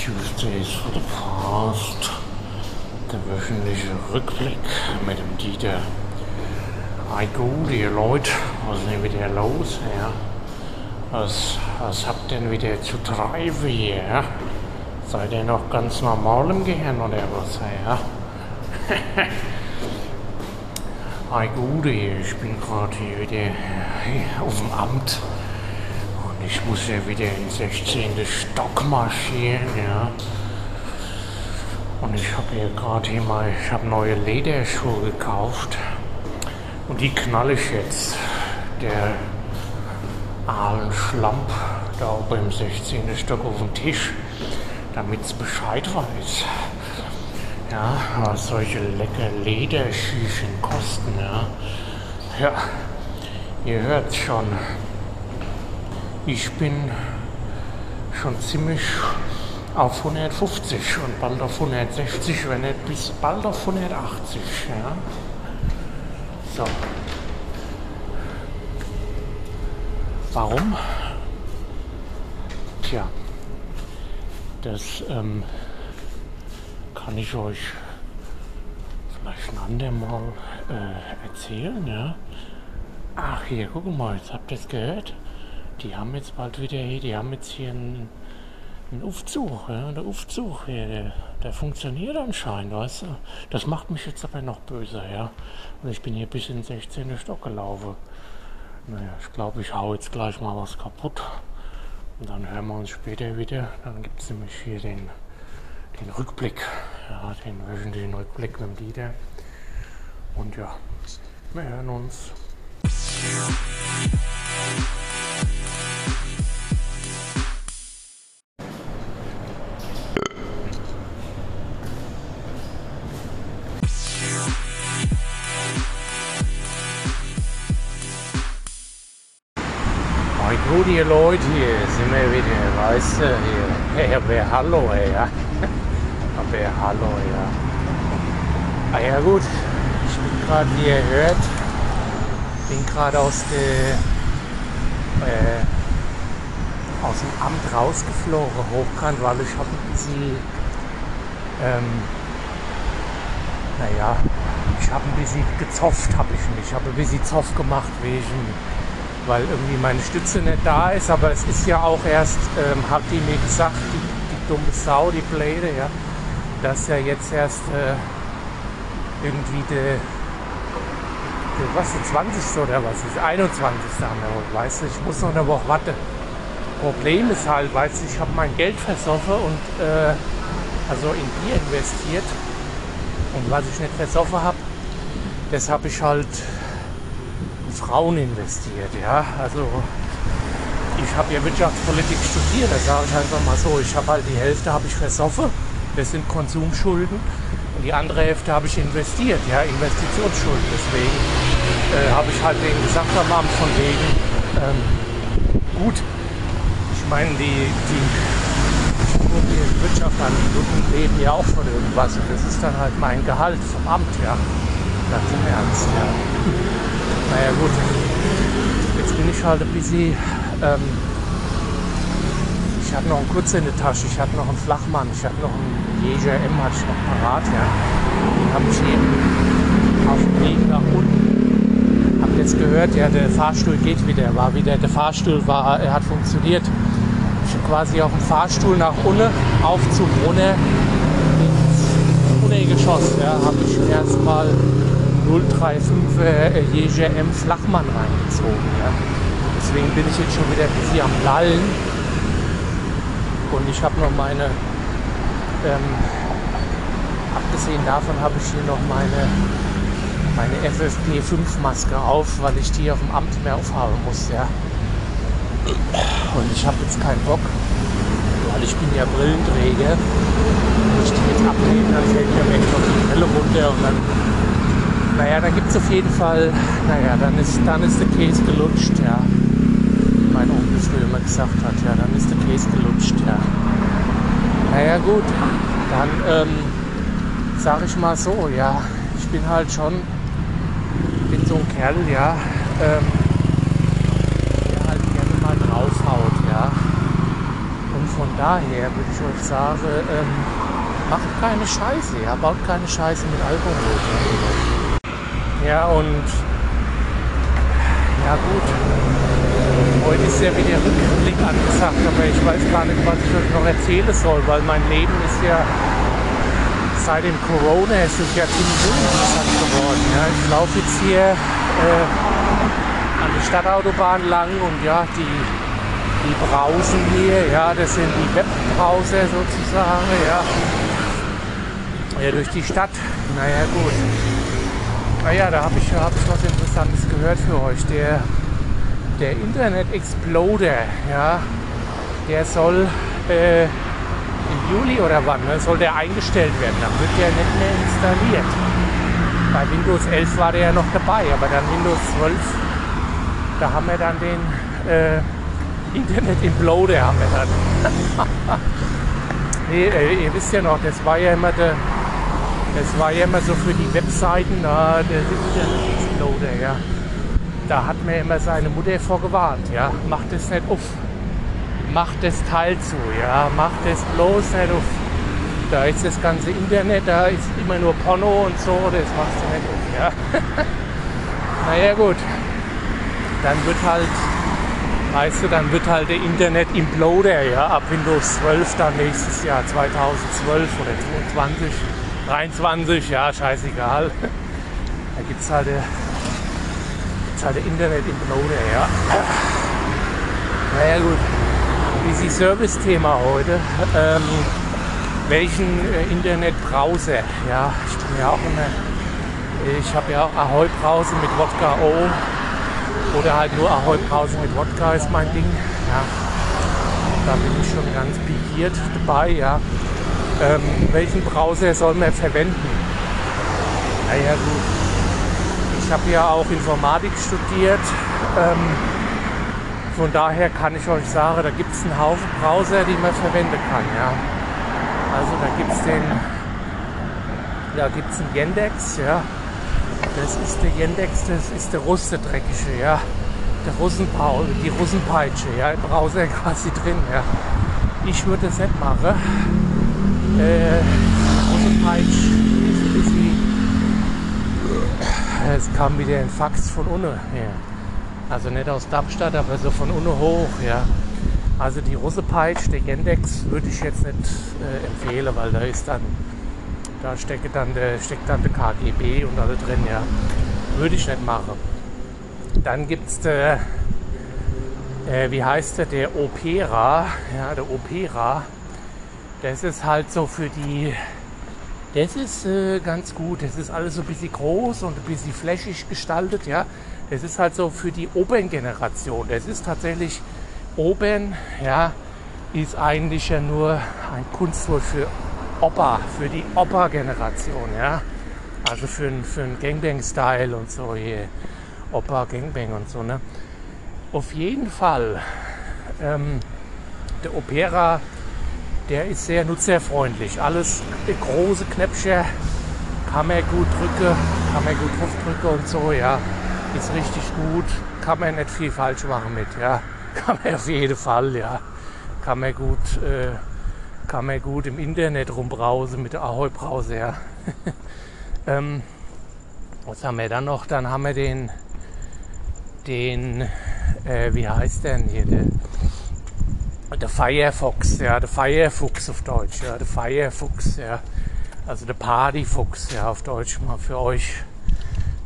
Tuesdays for the Past. Der wöchentliche Rückblick mit dem Dieter. Hi gut, ihr Leute, was ist denn wieder los, ja? Was, was habt ihr denn wieder zu treiben hier, ja? Seid ihr noch ganz normal im Gehirn oder was, ja? Hi gut, ich bin gerade hier wieder auf dem Amt. Ich muss ja wieder ins 16. Stock marschieren, ja. Und ich habe hier gerade hier mal, ich habe neue Lederschuhe gekauft. Und die knalle ich jetzt. Der Aalen Schlamp da oben im 16. Stock auf den Tisch, damit es Bescheid weiß. Ja, was solche lecker Lederschüchen kosten, ja. Ja, ihr hört schon. Ich bin schon ziemlich auf 150 und bald auf 160, wenn nicht bis bald auf 180, ja. So. Warum? Tja, das ähm, kann ich euch vielleicht ein andermal äh, erzählen, ja. Ach, hier, guck mal, jetzt habt ihr es gehört. Die haben jetzt bald wieder hier, die haben jetzt hier einen, einen Aufzug, ja. Der Aufzug hier, der, der funktioniert anscheinend, weißt du. Das macht mich jetzt aber noch böser, ja. Und ich bin hier bis in den 16. Stock gelaufen. Naja, ich glaube, ich hau jetzt gleich mal was kaputt. Und dann hören wir uns später wieder. Dann gibt es nämlich hier den, den Rückblick. Ja, den wöchentlichen Rückblick mit dem Dieter. Und ja, wir hören uns. Ihr Leute, hier sind wir wieder, weißt du, hier. Hey, aber hallo, ey, ja. Aber hallo, ja. Ah ja gut, ich bin gerade, wie ihr hört, bin gerade aus der, äh, aus dem Amt rausgeflogen, hochkant, weil ich habe ein bisschen, ähm, naja, ich habe ein bisschen gezofft, habe ich nicht. Ich habe ein bisschen Zoff gemacht wegen, weil irgendwie meine Stütze nicht da ist, aber es ist ja auch erst, ähm, hat die mir gesagt, die, die dumme Sau, die Blade, ja, dass ja jetzt erst äh, irgendwie der, der, was, der 20. oder was ist, 21. haben wir, weißt du, ich muss noch eine Woche warten. Problem ist halt, weißt du, ich habe mein Geld versoffen und äh, also in Bier investiert und was ich nicht versoffen habe, das habe ich halt Frauen investiert, ja, also ich habe ja Wirtschaftspolitik studiert, das sage ich einfach mal so, ich habe halt die Hälfte habe ich versoffen, das sind Konsumschulden. Und die andere Hälfte habe ich investiert, ja, Investitionsschulden, deswegen äh, habe ich halt denen gesagt am Abend von wegen, ähm, gut, ich meine, die, die die Wirtschaft an Kunden leben ja auch von irgendwas. Und das ist dann halt mein Gehalt vom Amt, ja, ganz im Ernst, ja. Naja gut, jetzt bin ich halt ein bisschen, ähm, ich hatte noch einen Kurz in der Tasche, ich hatte noch einen Flachmann, ich hatte noch einen Jäger M, hatte ich noch parat, ja. Den habe ich eben auf dem Weg nach unten, hab jetzt gehört, ja, der Fahrstuhl geht wieder, war wieder, der Fahrstuhl war, er hat funktioniert. Ich bin quasi auf dem Fahrstuhl nach unten, Aufzug runter, ins Untergeschoss, ja, habe ich erstmal 035 äh, Jäger M Flachmann reingezogen. Ja. Deswegen bin ich jetzt schon wieder ein bisschen am Lallen. Und ich habe noch meine, ähm, abgesehen davon habe ich hier noch meine, meine FFP5-Maske auf, weil ich die auf dem Amt mehr aufhaben muss. Ja. Und ich habe jetzt keinen Bock, weil ich bin ja Brillenträger. Wenn ich die jetzt ablehne, dann fällt mir echt noch die Brille runter und dann naja, da gibt es auf jeden Fall, naja, dann ist, dann ist der Käse gelutscht, ja. Mein Onkel früher immer gesagt hat, ja, dann ist der Käse gelutscht, ja. Naja, gut, dann ähm, sag ich mal so, ja, ich bin halt schon, bin so ein Kerl, ja, ähm, der halt gerne mal draufhaut, ja. Und von daher würde ich euch sagen, ähm, macht keine Scheiße, ja, baut keine Scheiße mit Alkohol. Ja, und ja gut, heute ist ja wieder Rückblick angesagt, aber ich weiß gar nicht, was ich euch noch erzählen soll, weil mein Leben ist ja seit dem Corona ist es ja ziemlich uninteressant geworden. Ja. Ich laufe jetzt hier äh, an der Stadtautobahn lang und ja, die, die Brausen hier, ja, das sind die Webbrowser sozusagen, ja. ja. durch die Stadt. Naja gut. Naja, da habe ich, hab ich was Interessantes gehört für euch. Der, der Internet Exploder, ja, der soll äh, im Juli oder wann ne, soll der eingestellt werden. Dann wird der nicht mehr installiert. Bei Windows 11 war der ja noch dabei, aber dann Windows 12, da haben wir dann den äh, Internet Imploder haben wir dann. nee, äh, ihr wisst ja noch, das war ja immer der, das war ja immer so für die Webseiten, na, der Internet Exploder, ja. Da hat mir immer seine Mutter vorgewarnt, ja, macht es nicht auf macht das Teil zu, ja, macht das bloß nicht auf. Da ist das ganze Internet, da ist immer nur Porno und so, das machst du nicht auf, ja. naja gut, dann wird halt, weißt du, dann wird halt der Internet Imploder, ja, ab Windows 12 dann nächstes Jahr, 2012 oder 2022, 23, ja, scheißegal. Da gibt es halt, halt der Internet Imploder, ja. Naja gut busy Service-Thema heute. Ähm, welchen äh, Internetbrowser? Ja, ich bin ja auch immer, ich habe ja auch Ahoi Browser mit Wodka O oder halt nur Ahoi Browser mit Wodka ist mein Ding. Ja, da bin ich schon ganz pikiert dabei. Ja, ähm, welchen Browser soll man verwenden? Naja gut, ich habe ja auch Informatik studiert. Ähm, von daher kann ich euch sagen, da gibt es einen Haufen Browser, die man verwenden kann. Ja. Also da gibt es den, da gibt es einen Yandex, ja. Das ist der Yandex, das ist der Rustedreckige, ja. Der Russenpaul, die Russenpeitsche, ja, im Browser quasi drin, ja. Ich würde das nicht machen. Äh, Russenpeitsch ist ein. Es kam wieder ein Fax von unten her. Also nicht aus Darmstadt, aber so von unten hoch, ja. Also die Russepeitsch, der Yandex, würde ich jetzt nicht äh, empfehlen, weil da ist dann, da steckt dann der, steckt dann der KGB und alle drin, ja. Würde ich nicht machen. Dann gibt es der, äh, wie heißt der, der Opera, ja, der Opera. Das ist halt so für die, das ist äh, ganz gut. Das ist alles so ein bisschen groß und ein bisschen flächig gestaltet, ja. Es ist halt so für die Opern-Generation. Es ist tatsächlich Opern, ja, ist eigentlich ja nur ein Kunstwort für Oper, für die Oper-Generation, ja. Also für, für einen Gangbang-Style und so hier. Oper, Gangbang und so, ne. Auf jeden Fall, ähm, der Opera, der ist sehr nutzerfreundlich. Alles große Knäpfchen, kann man gut drücken, kann man gut draufdrücken und so, ja ist richtig gut, kann man nicht viel falsch machen mit, ja. Kann man auf jeden Fall, ja. Kann man gut, äh, kann man gut im Internet rumbrausen mit der Ahoi-Brause, ja. ähm, was haben wir dann noch? Dann haben wir den, den, äh, wie heißt denn hier, der, der Firefox, ja, der Firefox auf Deutsch, ja, der Firefox, ja. Also der Partyfuchs, ja, auf Deutsch mal für euch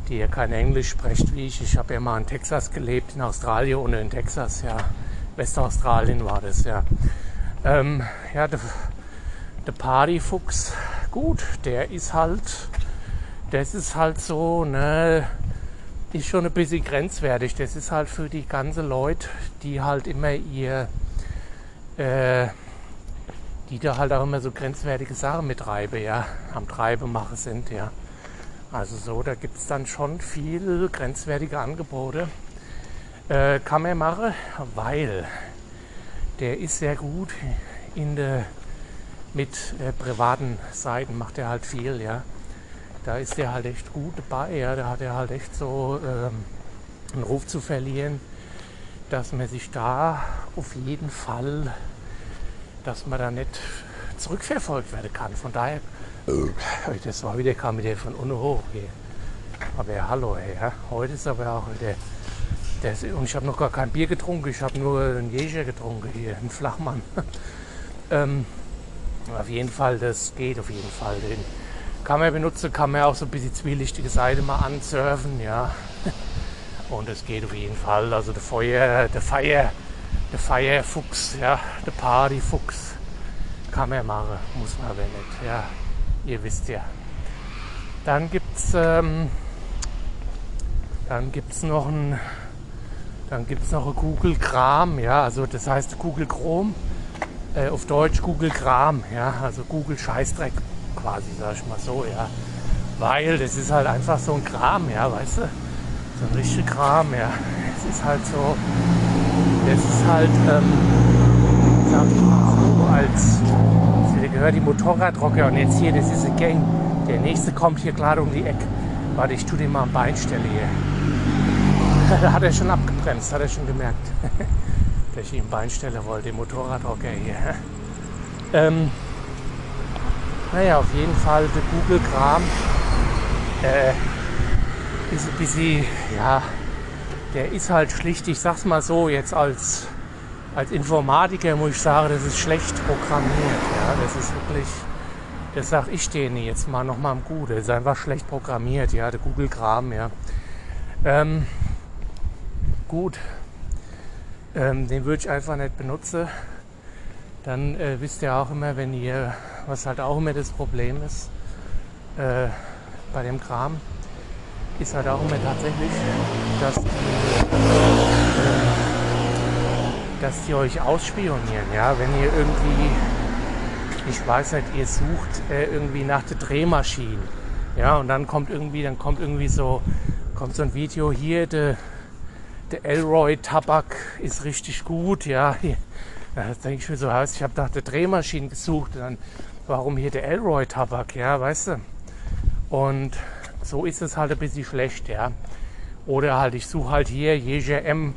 die ja kein Englisch spricht wie ich. Ich habe ja mal in Texas gelebt, in Australien und in Texas, ja. Westaustralien war das, ja. Ähm, ja, der, der Partyfuchs, gut, der ist halt, das ist halt so, ne, ist schon ein bisschen grenzwertig. Das ist halt für die ganze Leute, die halt immer ihr, äh, die da halt auch immer so grenzwertige Sachen mitreiben, ja, am Treiben machen sind, ja. Also so, da gibt es dann schon viel grenzwertige Angebote. Äh, kann man machen, weil der ist sehr gut in der mit äh, privaten Seiten macht er halt viel, ja. Da ist er halt echt gut dabei, ja. Da hat er halt echt so ähm, einen Ruf zu verlieren, dass man sich da auf jeden Fall dass man da nicht zurückverfolgt werden kann. Von daher, das war wieder, kam wieder von unten hoch hier. Aber ja, hallo, ja. heute ist aber auch wieder, das, und ich habe noch gar kein Bier getrunken, ich habe nur einen Jäger getrunken hier, einen Flachmann. ähm, auf jeden Fall, das geht auf jeden Fall. Den kann man benutzen, kann man auch so ein bisschen zwielichtige Seite mal ansurfen, ja. Und es geht auf jeden Fall. Also der Feuer, der Feier, der Feierfuchs, ja, der Partyfuchs kann man machen, muss man aber nicht, ja. Ihr wisst ja. Dann gibt's, ähm, dann gibt's noch ein, dann gibt's noch ein Google Kram, ja, also das heißt Google Chrome, äh, auf Deutsch Google Kram, ja, also Google Scheißdreck quasi, sag ich mal so, ja. Weil das ist halt einfach so ein Kram, ja, weißt du? So ein richtiger Kram, ja. Es ist halt so, das ist halt, ähm, sag ich mal so, als, also gehört die Motorradrocker und jetzt hier, das ist ein Gang. Der nächste kommt hier gerade um die Ecke. Warte, ich tue den mal am Beinstelle hier. da hat er schon abgebremst, hat er schon gemerkt. dass ich ihm Beinstelle wollte, den Motorradrocker hier. Ähm, naja, auf jeden Fall der Google-Kram äh, ist ein bisschen, ja, der ist halt schlicht, ich sag's mal so, jetzt als, als Informatiker muss ich sagen, das ist schlecht programmiert. Ja, das ist wirklich, das sag ich denen jetzt mal nochmal im Gute, das ist einfach schlecht programmiert, ja, der Google-Kram, ja. Ähm, gut, ähm, den würde ich einfach nicht benutzen. Dann äh, wisst ihr auch immer, wenn ihr, was halt auch immer das Problem ist, äh, bei dem Kram, ist halt auch immer tatsächlich, dass die, äh, dass die euch ausspionieren, ja, wenn ihr irgendwie, ich weiß nicht, ihr sucht äh, irgendwie nach der Drehmaschine, ja, und dann kommt irgendwie, dann kommt irgendwie so, kommt so ein Video hier, der der Elroy Tabak ist richtig gut, ja. Da denke ich mir so ich habe nach der Drehmaschine gesucht, dann, warum hier der Elroy Tabak, ja, weißt du? Und so ist es halt ein bisschen schlecht, ja. Oder halt, ich suche halt hier Jeger M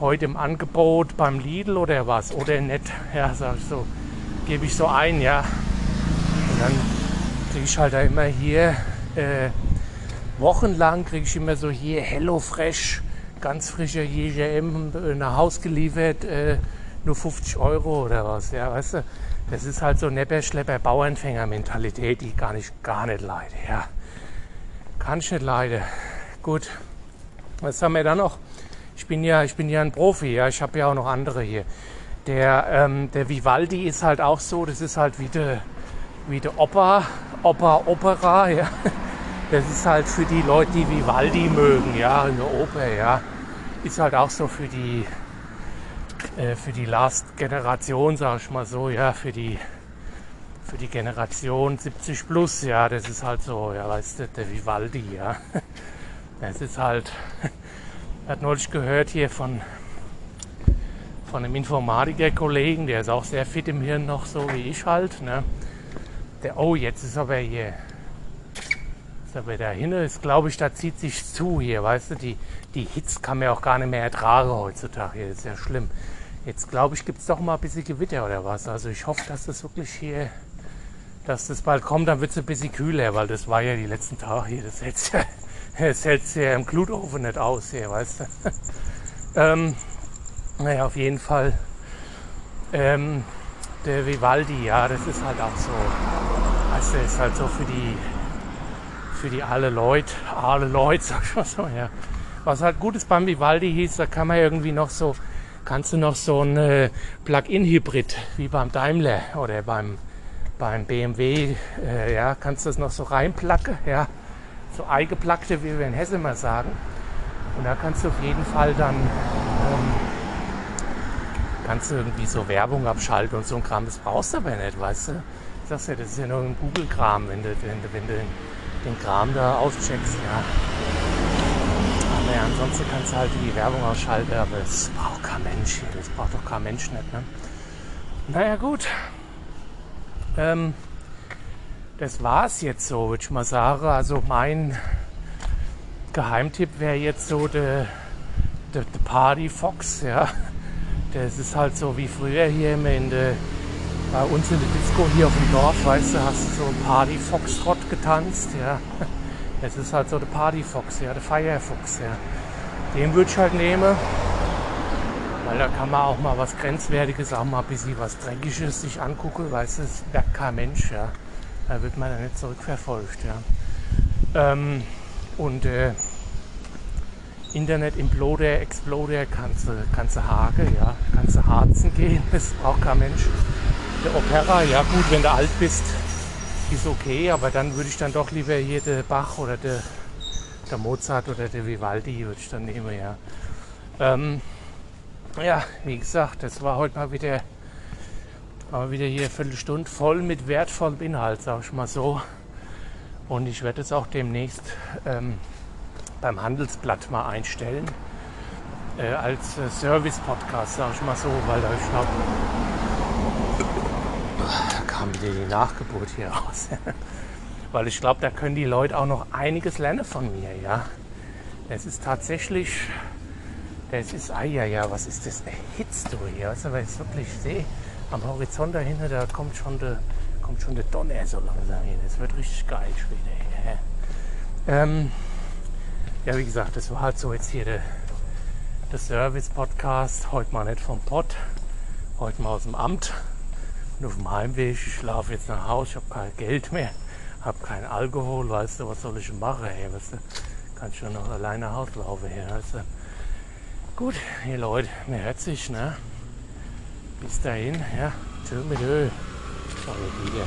heute im Angebot beim Lidl oder was, oder nicht, ja, sag ich so, gebe ich so ein, ja. Und dann kriege ich halt da immer hier, äh, wochenlang kriege ich immer so hier Hello Fresh ganz frischer JGM nach Haus geliefert, äh, nur 50 Euro oder was, ja, weißt du. Das ist halt so Nepper, Schlepper, Bauernfänger-Mentalität, die gar nicht, gar nicht leide, ja. Kann ich nicht leiden. Gut. Was haben wir da noch? Ich bin ja, ich bin ja ein Profi, ja. Ich habe ja auch noch andere hier. Der, ähm, der Vivaldi ist halt auch so, das ist halt wie der, wie der Oper, Oper, Opera, ja. Das ist halt für die Leute, die Vivaldi mögen, ja, eine Oper, ja. Ist halt auch so für die, äh, für die Last Generation, sag ich mal so, ja, für die, für die Generation 70 plus, ja, das ist halt so, ja, weißt du, der Vivaldi, ja. Das ist halt, hat neulich gehört hier von, von einem Informatiker-Kollegen, der ist auch sehr fit im Hirn noch, so wie ich halt, ne. Der, oh, jetzt ist aber hier, aber dahinter ist, glaube ich, da zieht sich zu hier, weißt du, die, die Hitze kann man auch gar nicht mehr ertragen heutzutage hier, ist ja schlimm. Jetzt glaube ich, gibt es doch mal ein bisschen Gewitter oder was. Also ich hoffe, dass das wirklich hier, dass das bald kommt, dann wird es ein bisschen kühler, weil das war ja die letzten Tage hier, das hält hält ja im Glutofen nicht aus hier, weißt du. ähm, naja, auf jeden Fall. Ähm, der Vivaldi, ja, das ist halt auch so, weißt du, ist halt so für die für die alle Leute, alle Leute, sag ich mal so, ja. Was halt gut ist beim Vivaldi hieß, da kann man irgendwie noch so, kannst du noch so ein äh, Plug-in-Hybrid wie beim Daimler oder beim, beim BMW, äh, ja, kannst du das noch so reinplacken, ja, so eingeplackte, wie wir in Hessen mal sagen. Und da kannst du auf jeden Fall dann, ähm, kannst du irgendwie so Werbung abschalten und so ein Kram, das brauchst du aber nicht, weißt du. Ich sag's ja, das ist ja nur ein Google-Kram, wenn du, wenn, du, wenn du den Kram da auscheckst, ja. Aber ja, ansonsten kannst du halt die Werbung ausschalten, aber es braucht kein Mensch hier, das braucht doch kein Mensch nicht, ne? Naja, gut. Ähm, das war's jetzt so, würde ich mal sagen. Also mein Geheimtipp wäre jetzt so der, der, der Party Fox, ja. Das ist halt so wie früher hier immer in der bei uns in der Disco hier auf dem Dorf, weißt du, hast du so Party Foxtrot getanzt, ja. Es ist halt so der Party Fox, ja, der Firefox, ja. Den würde ich halt nehmen. Weil da kann man auch mal was Grenzwertiges, auch mal ein bisschen was Dreckiges sich angucken, du, es merkt kein Mensch, ja. Da wird man dann nicht zurückverfolgt, ja. Ähm, und äh, Internet Imploder, Exploder kannst du, kannst du haken, ja, kannst du harzen gehen, das braucht kein Mensch. Der Opera, ja gut, wenn du alt bist, ist okay, aber dann würde ich dann doch lieber hier der Bach oder der, der Mozart oder der Vivaldi würde ich dann nehmen, ja. Ähm, ja, wie gesagt, das war heute mal wieder, mal wieder hier eine Viertelstunde voll mit wertvollem Inhalt, sag ich mal so. Und ich werde es auch demnächst ähm, beim Handelsblatt mal einstellen. Äh, als äh, Service-Podcast, sag ich mal so, weil da ich glaube, da kam wieder die Nachgeburt hier raus. weil ich glaube, da können die Leute auch noch einiges lernen von mir, ja. Es ist tatsächlich, das ist, ah ja, ja, was ist das? Erhitzt du hier, du, weil ich es wirklich sehe, am Horizont dahinter, da kommt schon der, kommt schon der Donner so langsam hier. Das wird richtig geil später hier. Ähm, ja, wie gesagt, das war halt so jetzt hier der, der Service-Podcast. Heute mal nicht vom Pott, heute mal aus dem Amt. Und auf dem Heimweg, ich schlafe jetzt nach Hause, ich habe kein Geld mehr, habe kein Alkohol, weißt du, was soll ich machen, ey, weißt du, kann ich schon noch alleine nach Hause laufen hier, weißt du. Gut, ihr Leute, mir hört sich, ne? Bis dahin, ja, tschö mit Öl. Sorry, wieder.